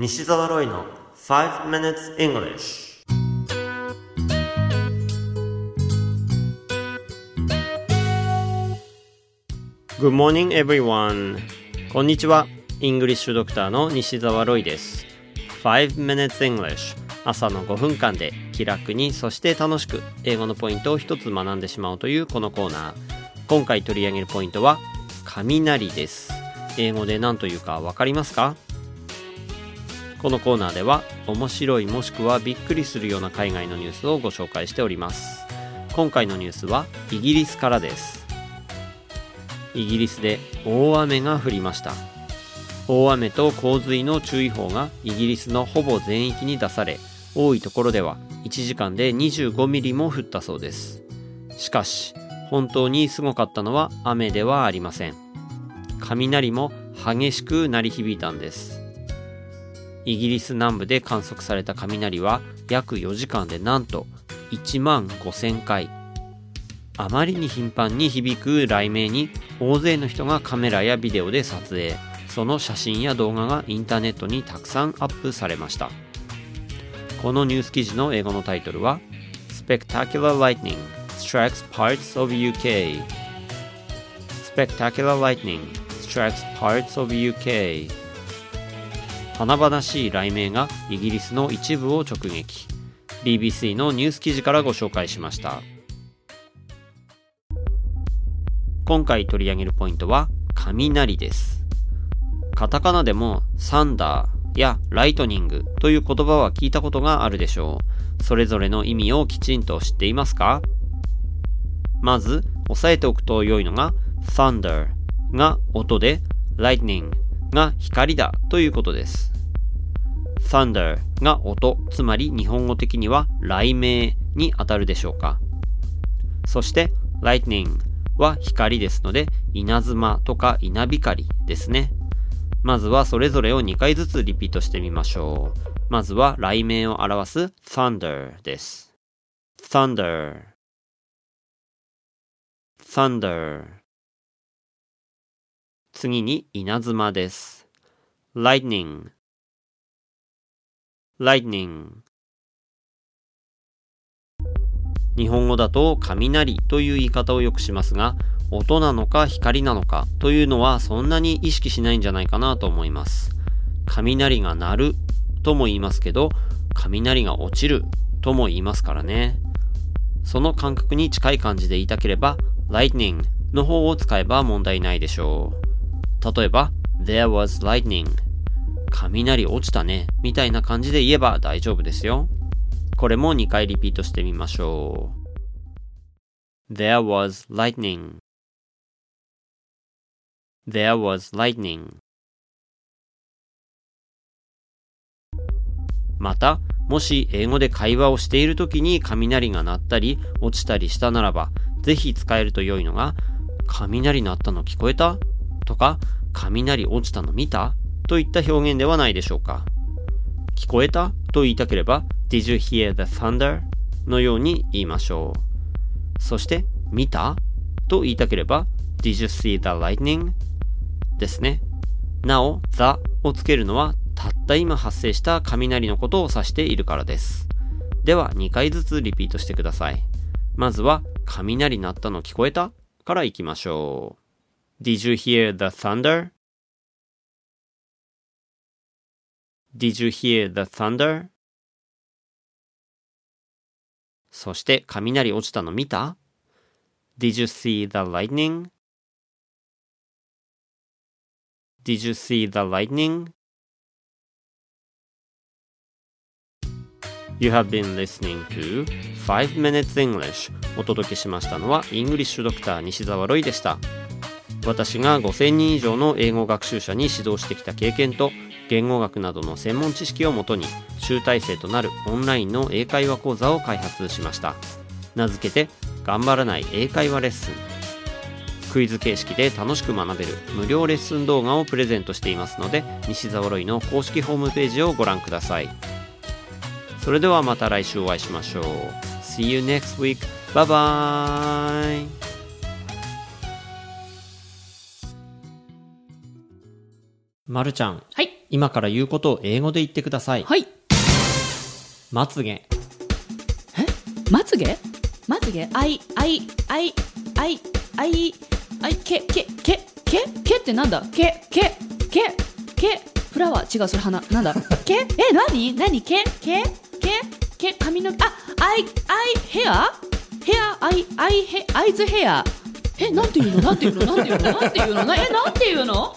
西澤ロイの5 minutes English Good morning everyone. こんにちは。イングリッシュドクターの西澤ロイです。5 minutes English 朝の5分間で気楽にそして楽しく英語のポイントを一つ学んでしまうというこのコーナー。今回取り上げるポイントは雷です。英語で何というかわかりますか？このコーナーでは面白いもしくはびっくりするような海外のニュースをご紹介しております。今回のニュースはイギリスからです。イギリスで大雨が降りました。大雨と洪水の注意報がイギリスのほぼ全域に出され多いところでは1時間で25ミリも降ったそうです。しかし本当にすごかったのは雨ではありません。雷も激しく鳴り響いたんです。イギリス南部で観測された雷は約4時間でなんと1万5000回。あまりに頻繁に響く雷鳴に大勢の人がカメラやビデオで撮影。その写真や動画がインターネットにたくさんアップされました。このニュース記事の英語のタイトルは Spectacular Lightning Strikes Parts of UK Spectacular Lightning Strikes Parts of UK 華々しい雷鳴がイギリスの一部を直撃。BBC のニュース記事からご紹介しました。今回取り上げるポイントは雷です。カタカナでもサンダーやライトニングという言葉は聞いたことがあるでしょう。それぞれの意味をきちんと知っていますか？まず押さえておくと良いのが thunder が音で lightning が光だということです。thunder が音、つまり日本語的には雷鳴に当たるでしょうか。そして lightning は光ですので稲妻とか稲光ですね。まずはそれぞれを2回ずつリピートしてみましょう。まずは雷鳴を表す thunder です。thunder thunder 次に稲妻です。lightning lightning 日本語だと雷という言い方をよくしますが、音なのか光なのかというのはそんなに意識しないんじゃないかなと思います。雷が鳴るとも言いますけど、雷が落ちるとも言いますからね。その感覚に近い感じで言いたければ、lightning の方を使えば問題ないでしょう。例えば、There was lightning 雷落ちたね。みたいな感じで言えば大丈夫ですよ。これも2回リピートしてみましょう。There was lightning There was lightning また、もし英語で会話をしている時に雷が鳴ったり落ちたりしたならば、ぜひ使えると良いのが、雷鳴ったの聞こえた？とか、雷落ちたの見た？といった表現ではないでしょうか。聞こえた？と言いたければ、Did you hear the thunder? のように言いましょう。そして、見た？と言いたければ、Did you see the lightning? ですね。なお、the をつけるのは、たった今発生した雷のことを指しているからです。では、2回ずつリピートしてください。まずは、雷鳴ったの聞こえた？から行きましょう。Did you hear the thunder? Did you hear the thunder? そして雷落ちたの見た ?Did you see the lightning? Did you see the lightning? You have been listening to 5 Minutes English お届けしましたのはイングリッシュドクター西澤ロイでした。私が5000人以上の英語学習者に指導してきた経験と言語学などの専門知識をもとに集大成となるオンラインの英会話講座を開発しました名付けて頑張らない英会話レッスンクイズ形式で楽しく学べる無料レッスン動画をプレゼントしていますので西澤ロイの公式ホームページをご覧くださいそれではまた来週お会いしましょう See you next week. Bye bye. まるちゃん。はい。今から言うことを英語で言ってください。はい。まつげ、まつげ？まつげ？あい、あい、あい、あい、あい、あい、け、け、け、け、けってなんだ？け、け、け、け、 flower？違う、それ花。なんだ？け、え、なになにけ、け、け、け、髪の毛、あ、アイ、アイ、ヘアヘア、アイ、アイ、ヘ、アイズヘア。え、なんていうの？なんていうの？なんていうの？なんていうの？なえ、なんていうの？